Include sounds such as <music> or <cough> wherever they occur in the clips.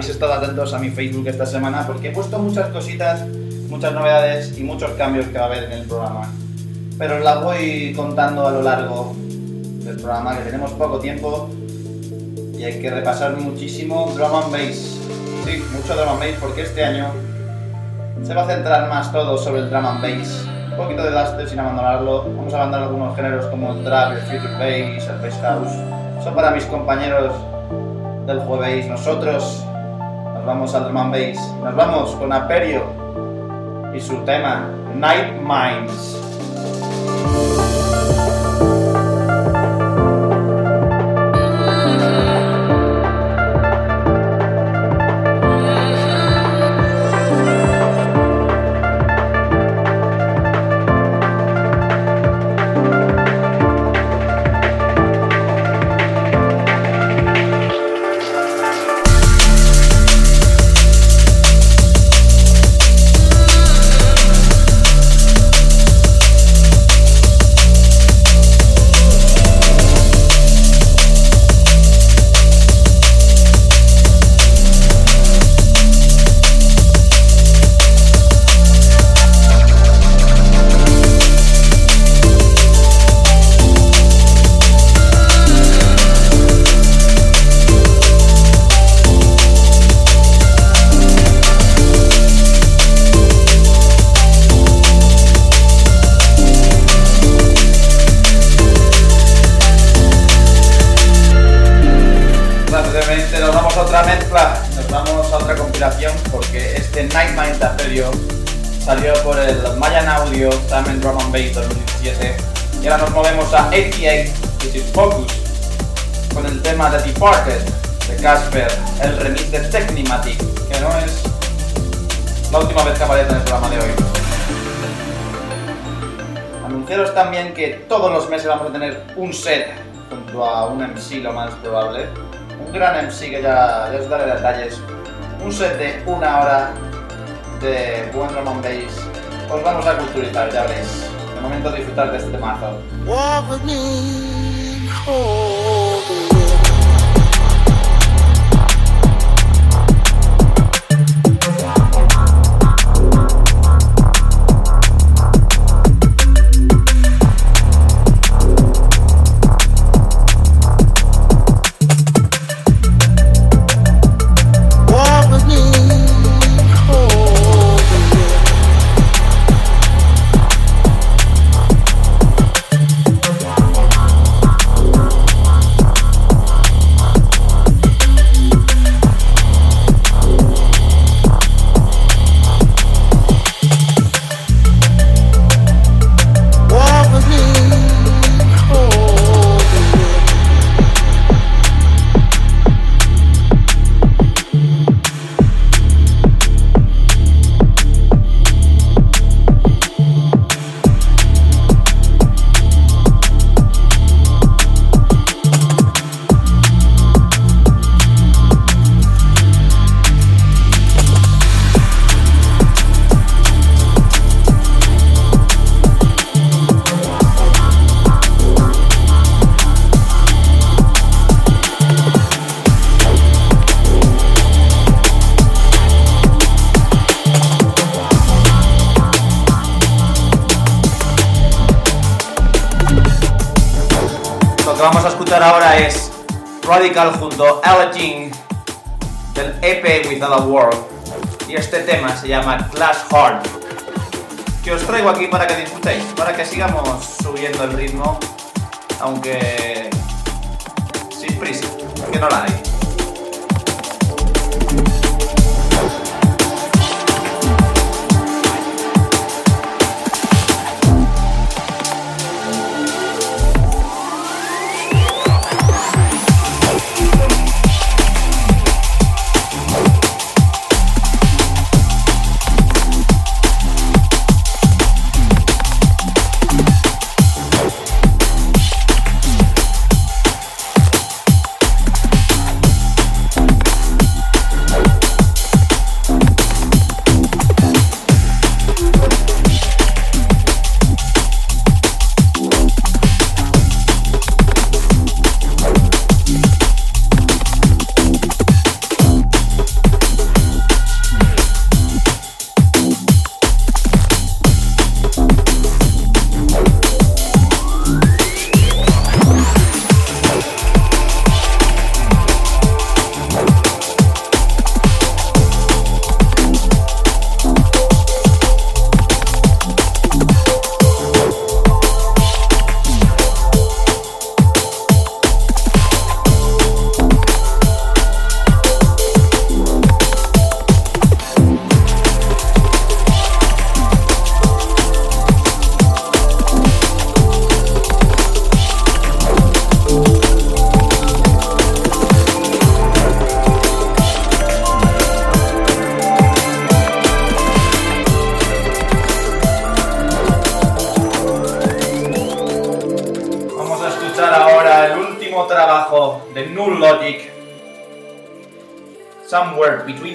Habéis estado atentos a mi Facebook esta semana porque he puesto muchas cositas, muchas novedades y muchos cambios que va a haber en el programa. Pero os las voy contando a lo largo del programa, que tenemos poco tiempo y hay que repasar muchísimo drum and bass. Sí, mucho drum and bass porque este año se va a centrar más todo sobre el drum and bass. Un poquito de dubstep sin abandonarlo. Vamos a abandonar algunos géneros como el trap, el future bass, el bass house. Son para mis compañeros del jueves. Nosotros nos vamos al drum and bass. Nos vamos con Aperio y su tema Night Minds. Con el tema The Departed de Casper, el remix de Technimatic, que no es la última vez que aparece en el programa de hoy. Anunciaros también que todos los meses vamos a tener un set junto a un MC lo más probable. Un gran MC que ya, ya os daré detalles. Un set de una hora de buen drum and bass. Os vamos a culturizar, ya veréis. De momento disfrutar de este temazo. Walk with me, hold ahora es Radical junto a Ella Jing del EP Without a World. Y este tema se llama Glass Heart. Que os traigo aquí para que disfrutéis, para que sigamos subiendo el ritmo, aunque sin prisa, que no la hay.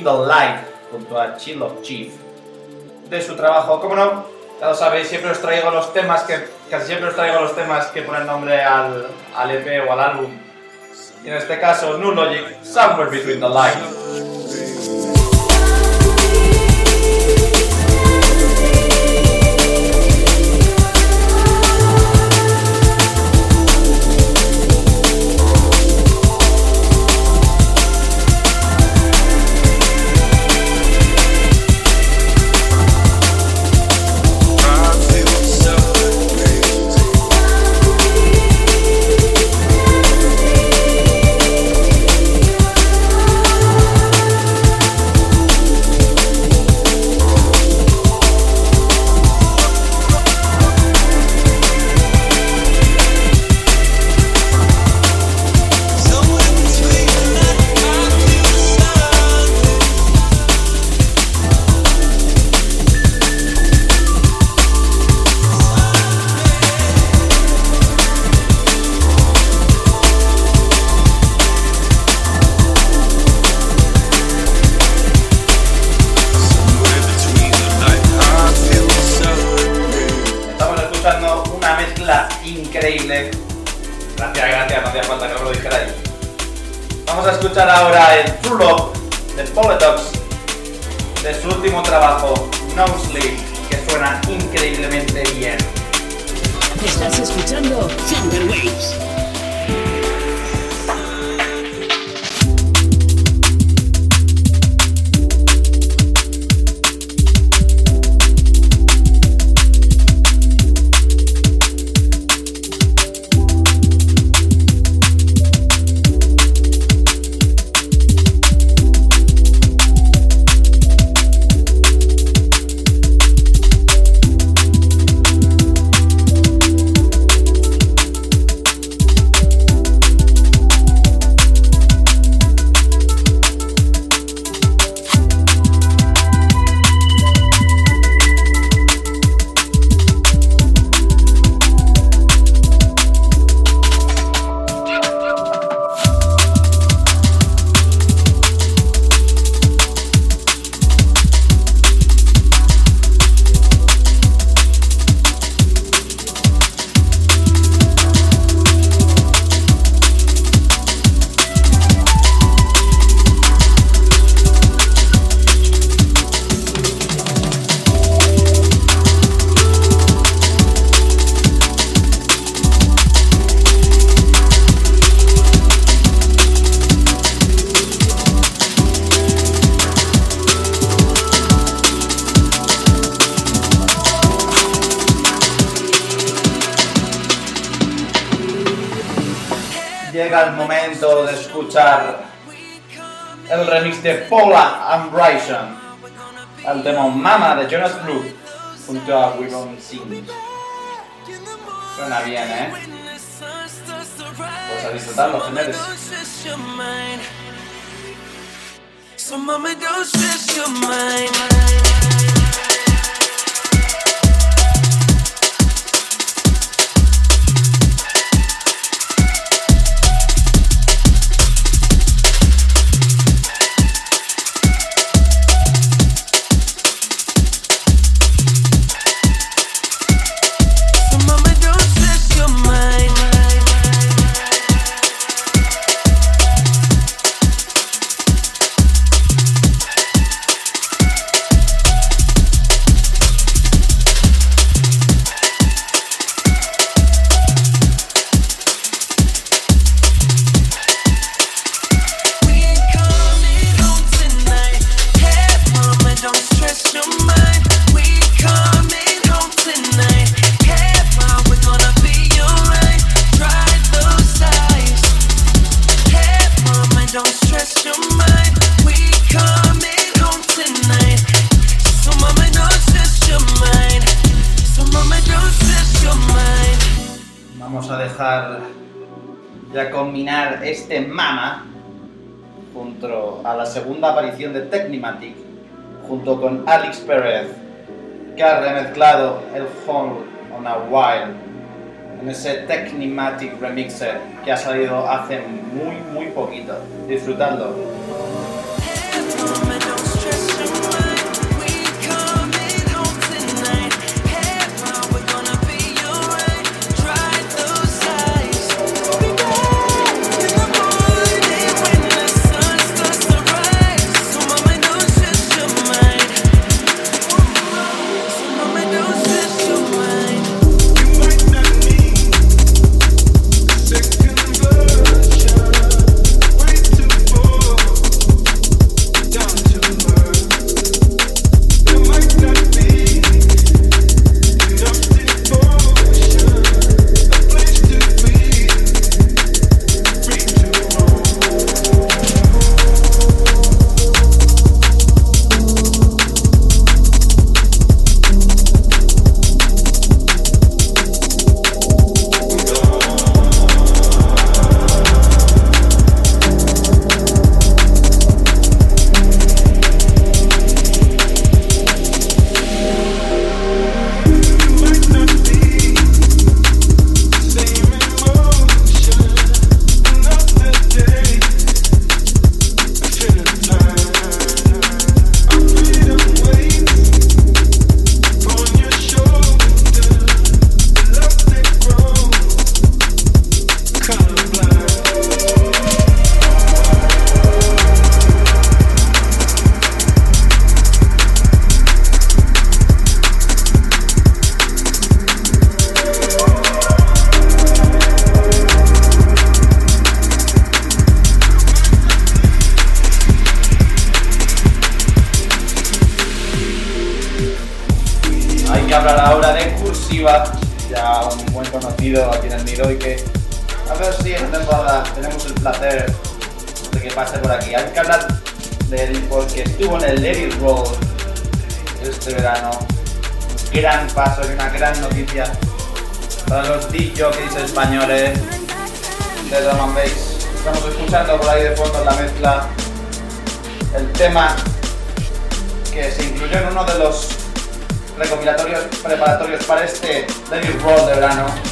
The Light, junto a Chill of Chief. De su trabajo, como no, ya lo sabéis, siempre os traigo los temas que, casi siempre os traigo los temas que ponen nombre al, al EP o al álbum. Y en este caso, Null Logic, Somewhere Between the Light. Gracias, gracias, no hacía falta que os lo dijerais. Vamos a escuchar ahora el True Love de Politox de su último trabajo, No Sleep, que suena increíblemente bien. Estás escuchando Thunder Waves. Llega el momento de escuchar el remix de Paula and Bryson al tema Mama de Jonas Blue junto a We Don't Sing. Suena bien, ¿eh? Pues a señores. Stress your mind. A la segunda aparición de Technimatic junto con Alex Pérez que ha remezclado el Hall on a Wild en ese Technimatic Remixer que ha salido hace muy, muy poquito. Disfrutadlo. Conocido aquí en el Nido y que a ver si en temporada tenemos el placer de que pase por aquí. Hay que hablar de él porque estuvo en el It Roll este verano. Un gran paso y una gran noticia para los DJs españoles de Drum and Bass. Estamos escuchando por ahí de fondo la mezcla el tema que se incluyó en uno de los recopilatorios preparatorios para este It Roll de verano.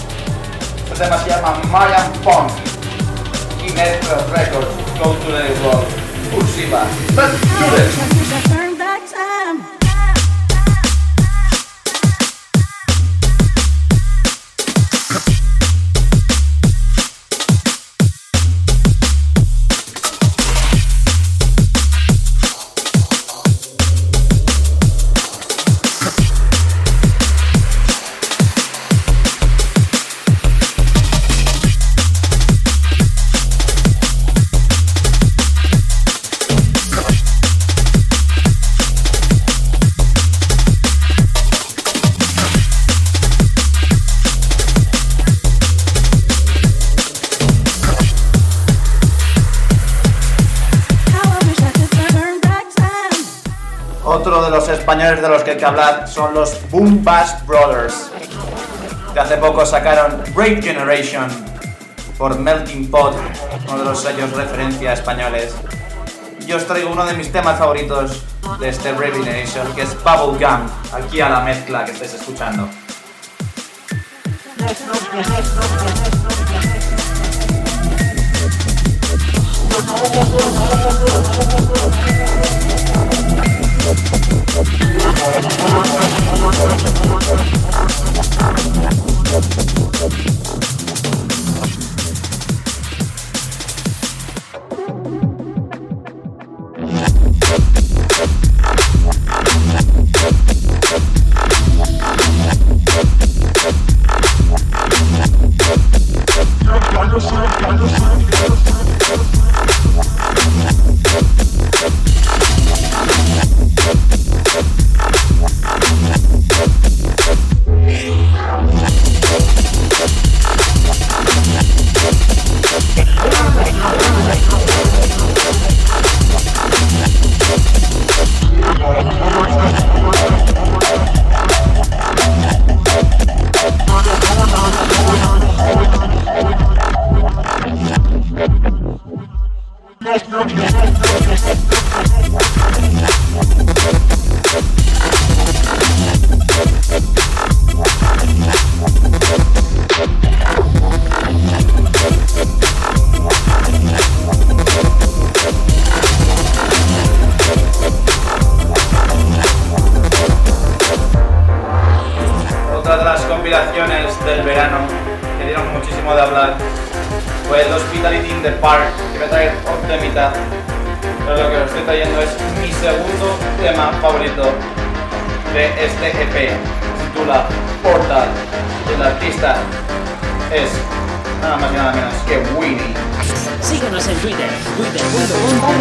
Este tema se llama Mayan Punk y Metro Records Go to Let It del que hablar son los Boom Bash Brothers, que hace poco sacaron Break Generation por Melting Pot, uno de los sellos referencia españoles. Yo os traigo uno de mis temas favoritos de este Break Generation, que es Bubblegum, aquí a la mezcla que estáis escuchando. Muchísimo de hablar, fue el Hospitality in the Park, que me trae un temita. Pero lo que os estoy trayendo es mi segundo tema favorito de este EP. Titula Portal. Y el artista es nada más y nada menos que Winnie. Síguenos en Twitter, twitter.com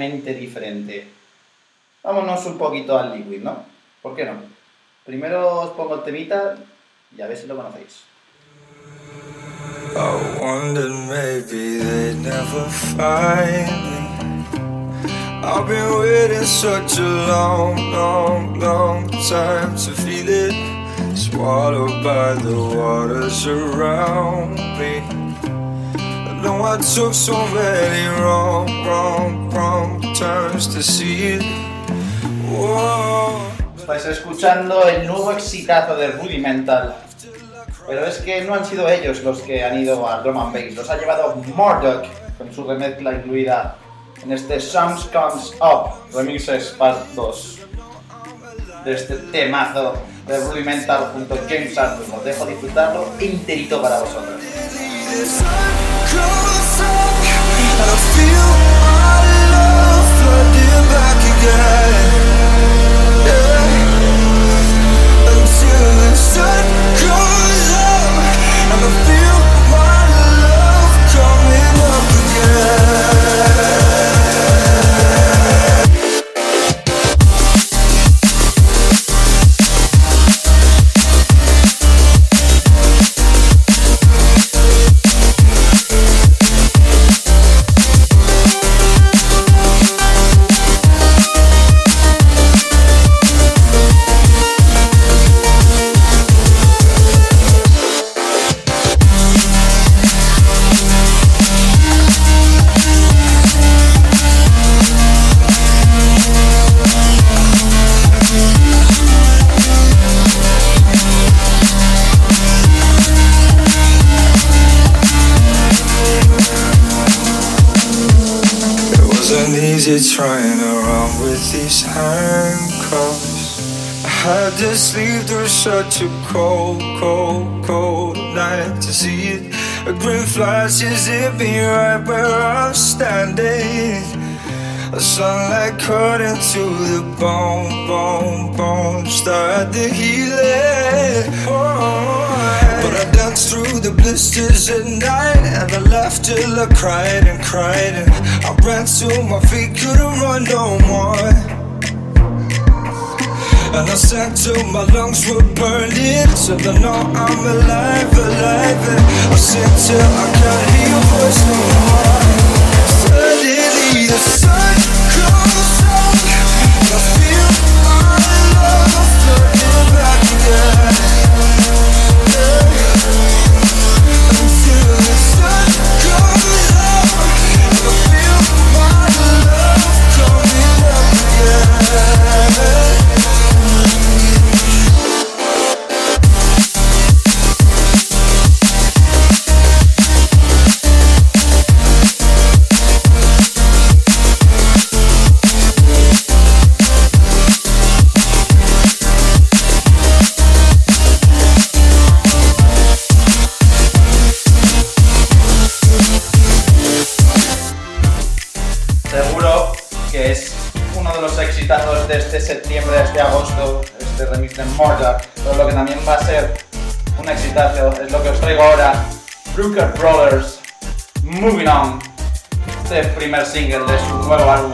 totalmente diferente. Vámonos un poquito al liquid, ¿no? ¿Por qué no? Primero os pongo el temita y a ver si lo conocéis. I wondered maybe they'd never find me. I've been waiting such a long, long, long time to feel it. Swallowed by the waters around me. Know I took so many wrong, wrong, wrong turns to see it. Estáis escuchando el nuevo exitazo de Rudimental. Pero es que no han sido ellos los que han ido al drum and bass, los ha llevado Murdoch con su remezcla incluida en este Sounds Comes Up Remixes Part 2 de este temazo de Rudimental junto a James Arthur. Os dejo disfrutarlo enterito para vosotros. till I know I'm alive, alive. I'll sit till I single de a nuevo álbum.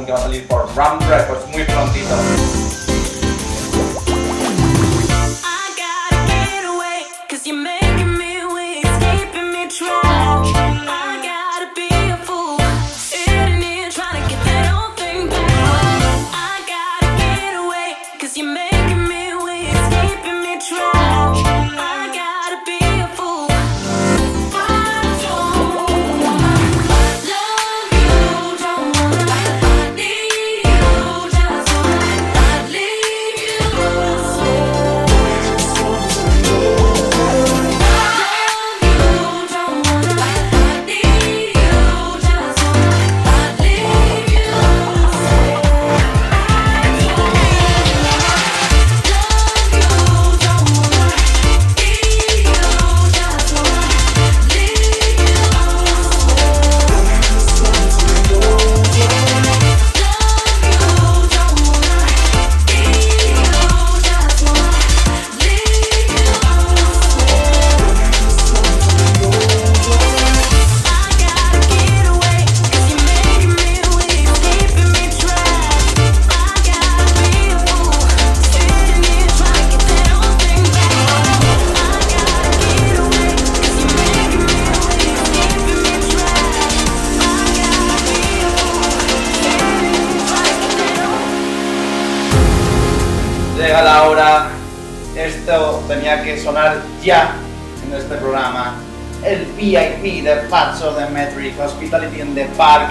Hospitality in the Park.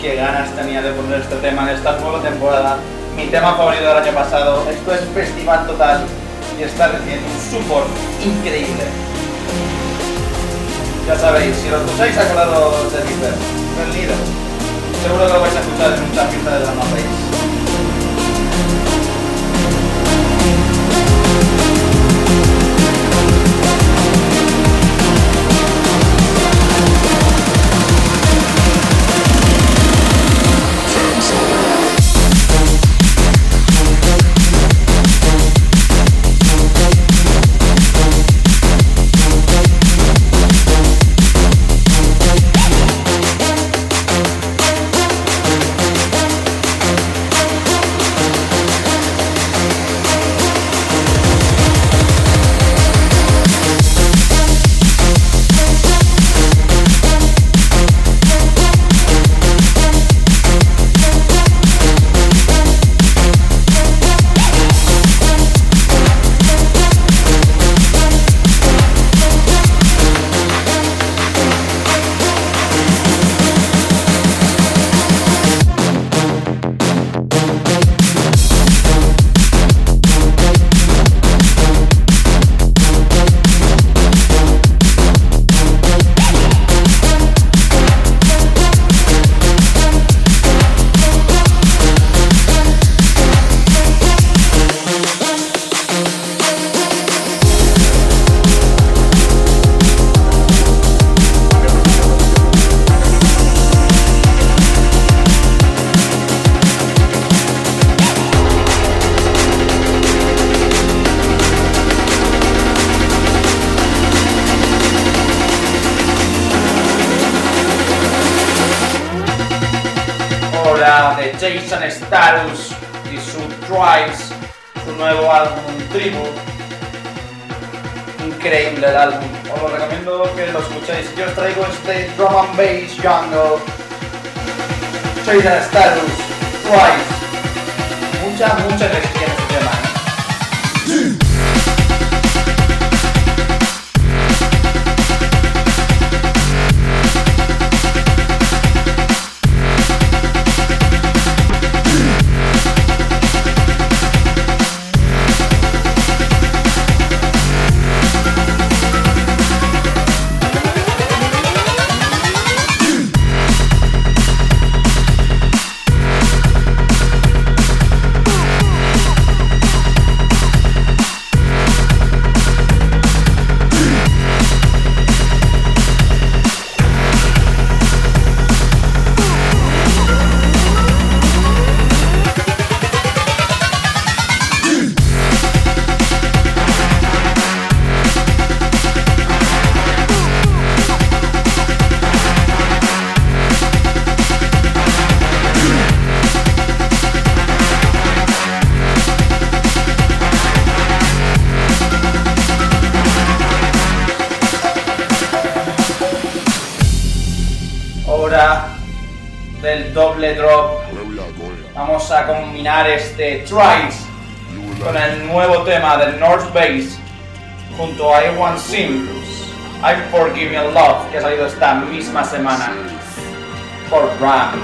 Qué ganas tenía de poner este tema en esta nueva temporada. Mi tema favorito del año pasado. Esto es Festival Total y está recibiendo un support increíble. Ya sabéis, si los usáis acordados de Reaper, Berlido. Seguro que lo vais a escuchar en muchas fiestas de la Race. One Simplus, I Forgive Your Love, que ha salido esta misma semana por Ram.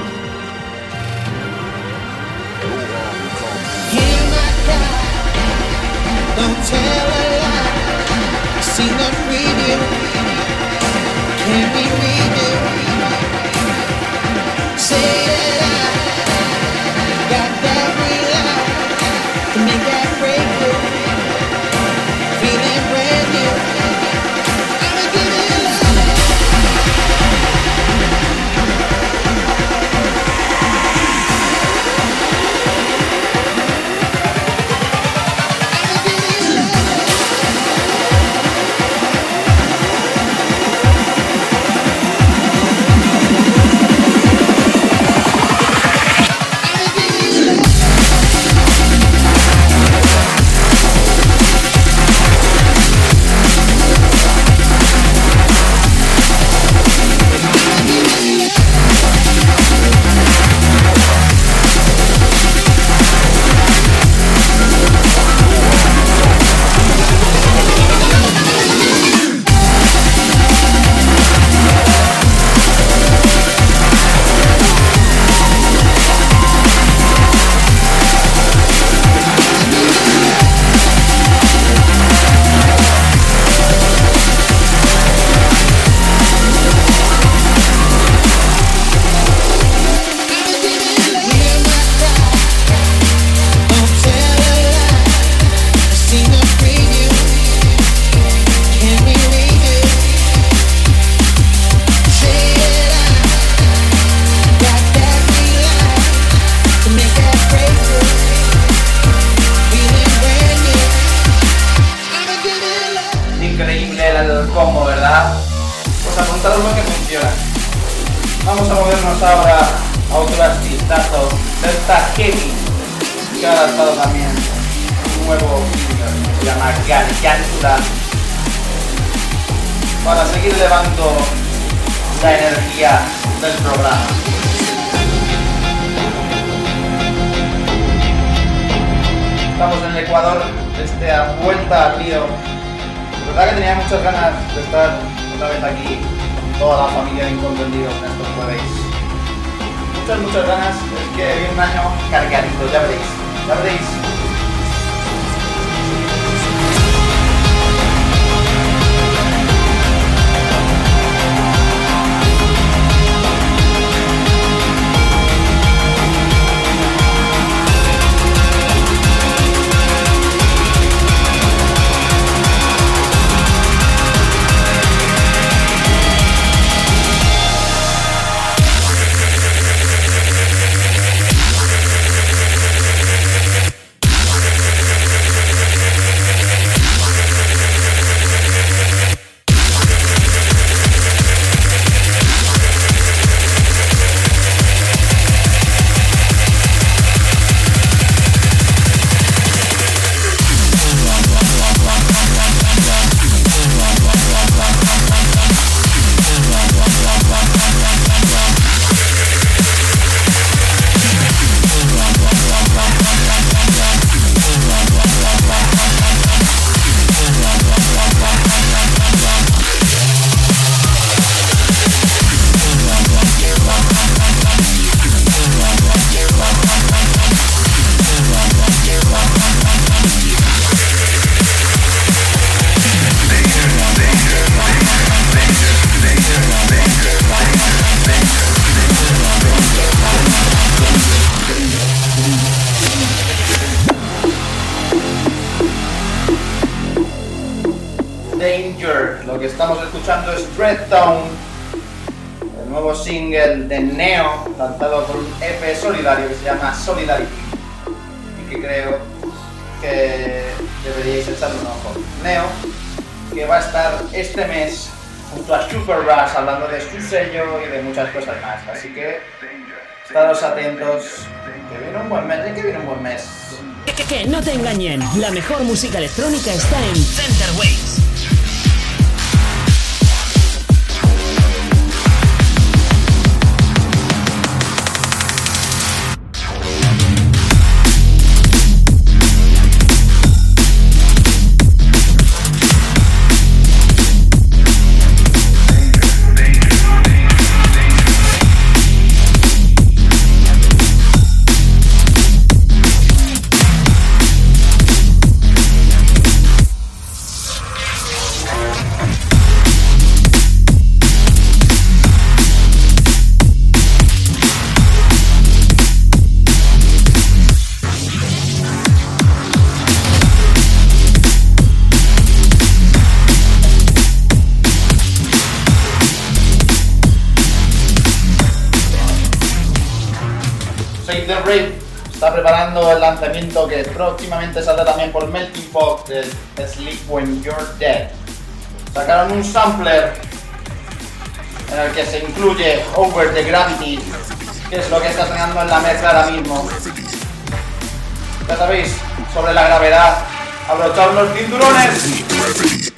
muchas ganas de estar una vez aquí, toda la familia de Incomprendidos en estos jueves. Muchas, muchas ganas, es que viene un año cargadito, ya veréis, ya veréis. Es el nuevo single de Neo, lanzado por un EP solidario que se llama Solidarity y que creo que deberíais echarle un ojo. Neo, que va a estar este mes junto a Super Rush hablando de su sello y de muchas cosas más. Así que estados atentos, que viene un buen mes, ¿de qué viene un buen mes? Que, que no te engañen, la mejor música electrónica está en Center Waves. El lanzamiento que próximamente saldrá también por Melting Pot del Sleep When You're Dead. Sacaron un sampler en el que se incluye Over the Gravity, que es lo que está sonando en la mezcla ahora mismo. Ya sabéis, sobre la gravedad, abrochar los cinturones.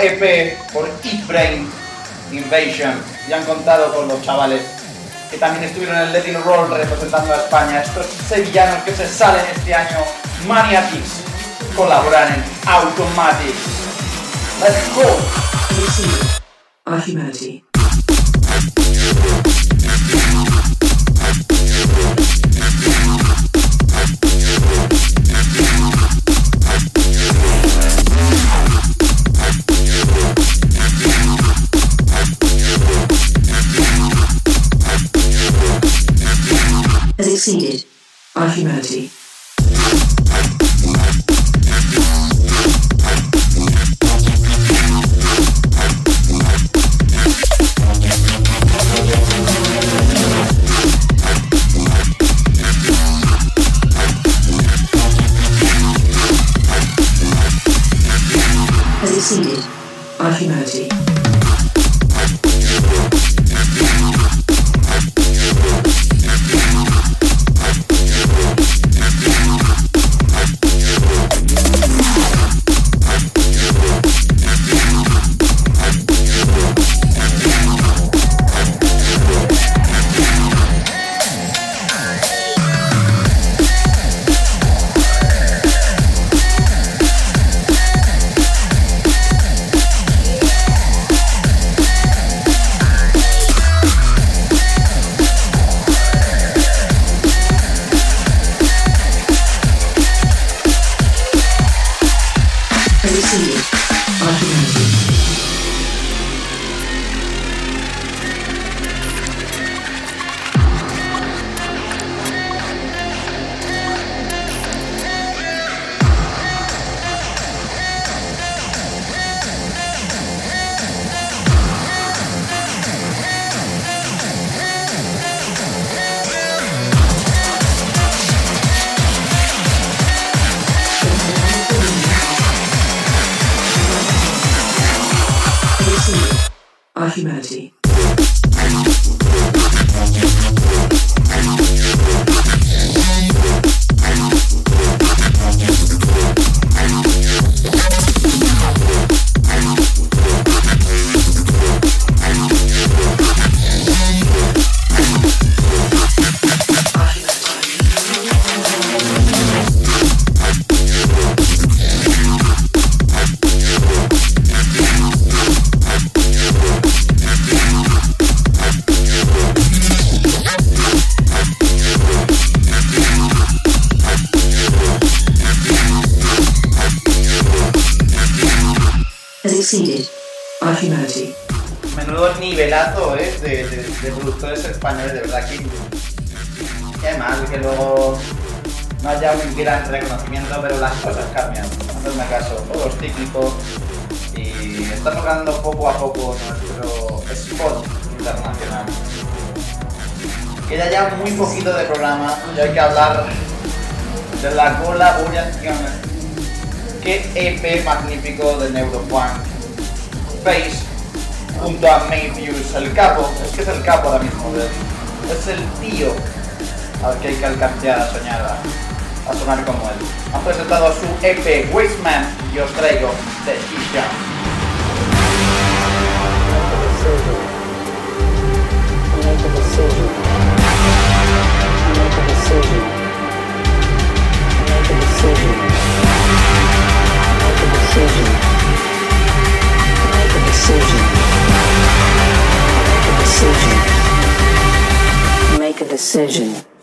EP por Eat Brain Invasion. Y han contado con los chavales que también estuvieron en el Let It Roll representando a España. Estos sevillanos que se salen este año, Maniacs, colaboran en Automatic. Let's go. Exceeded our humanity. Our humanity. Exceeded our humanity. Menudo nivelazo, ¿eh? De, productores españoles, de verdad que. Qué mal que luego no haya un gran reconocimiento, pero las cosas cambian. Hacedme caso, todo es cíclico y está tocando poco a poco nuestro spot internacional. Queda ya muy poquito de programa y hay que hablar de la colaboración. Qué EP magnífico de Neuropunk. Face junto a Mayfius, el capo, es que es el capo ahora mismo, es el tío al que hay que alcanzar a soñar, a, sonar como él. Han presentado su EP Wasteman y os traigo The Isha. Make a decision. que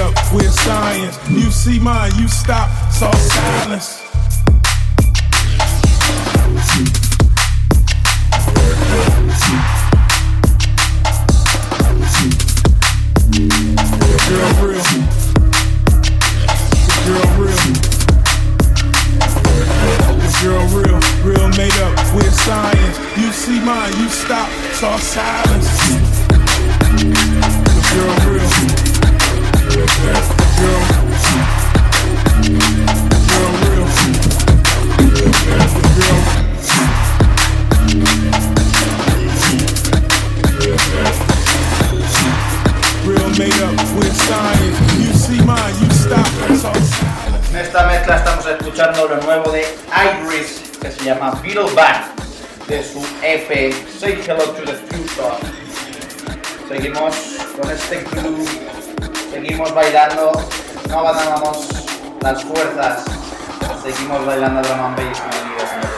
up with science. You see mine, you stop, saw silence. Beetle Back de su EP Say Hello to the Future. Seguimos con este club, seguimos bailando, no abandonamos las fuerzas, seguimos bailando drum and bass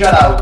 Shout out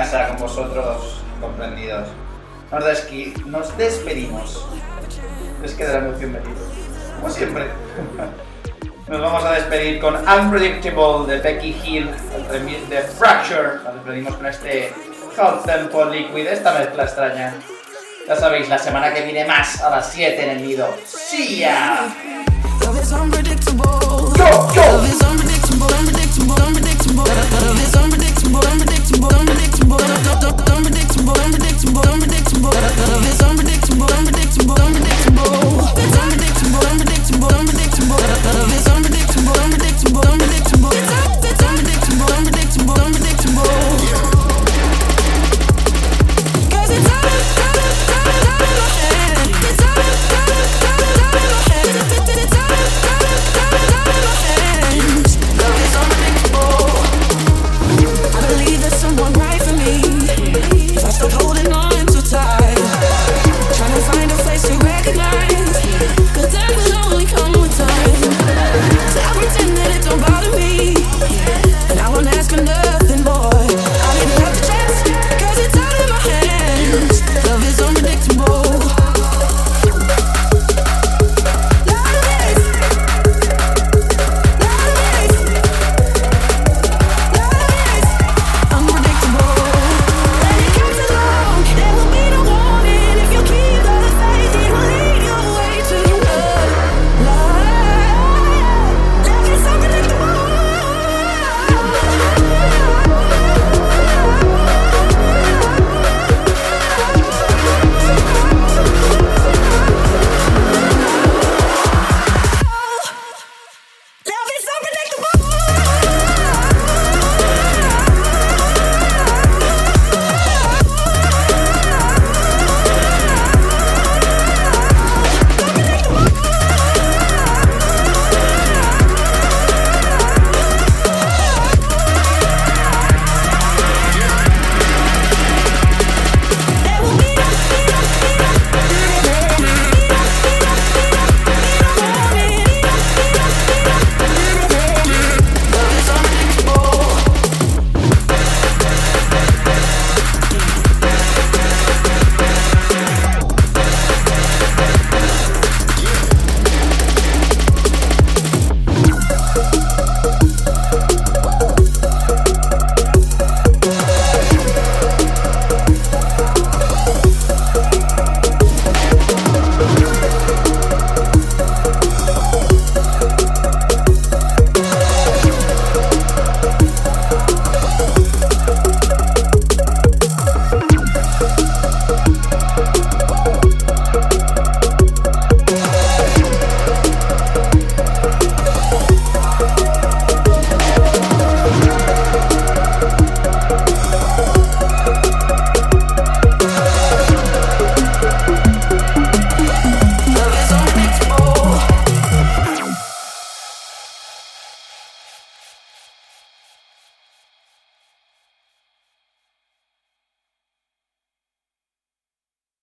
casa con vosotros comprendidos. Nos, desqui- nos despedimos. Es que de la emoción metido. Como siempre. <laughs> Nos vamos a despedir con Unpredictable de Becky Hill, el remix de Fracture. Nos despedimos con este Hot Tempo Liquid, esta mezcla extraña. Ya sabéis, la semana que viene más a las 7 en el nido. ¡Sí ya! Love is unpredictable. Go, go! Love is unpredictable, unpredictable, unpredictable. Love is unpredictable, unpredictable, unpredictable, unpredictable, unpredictable. Love is unpredictable, unpredictable, unpredictable. Unpredictable, unpredictable, unpredictable. Love is unpredictable, unpredictable, unpredictable.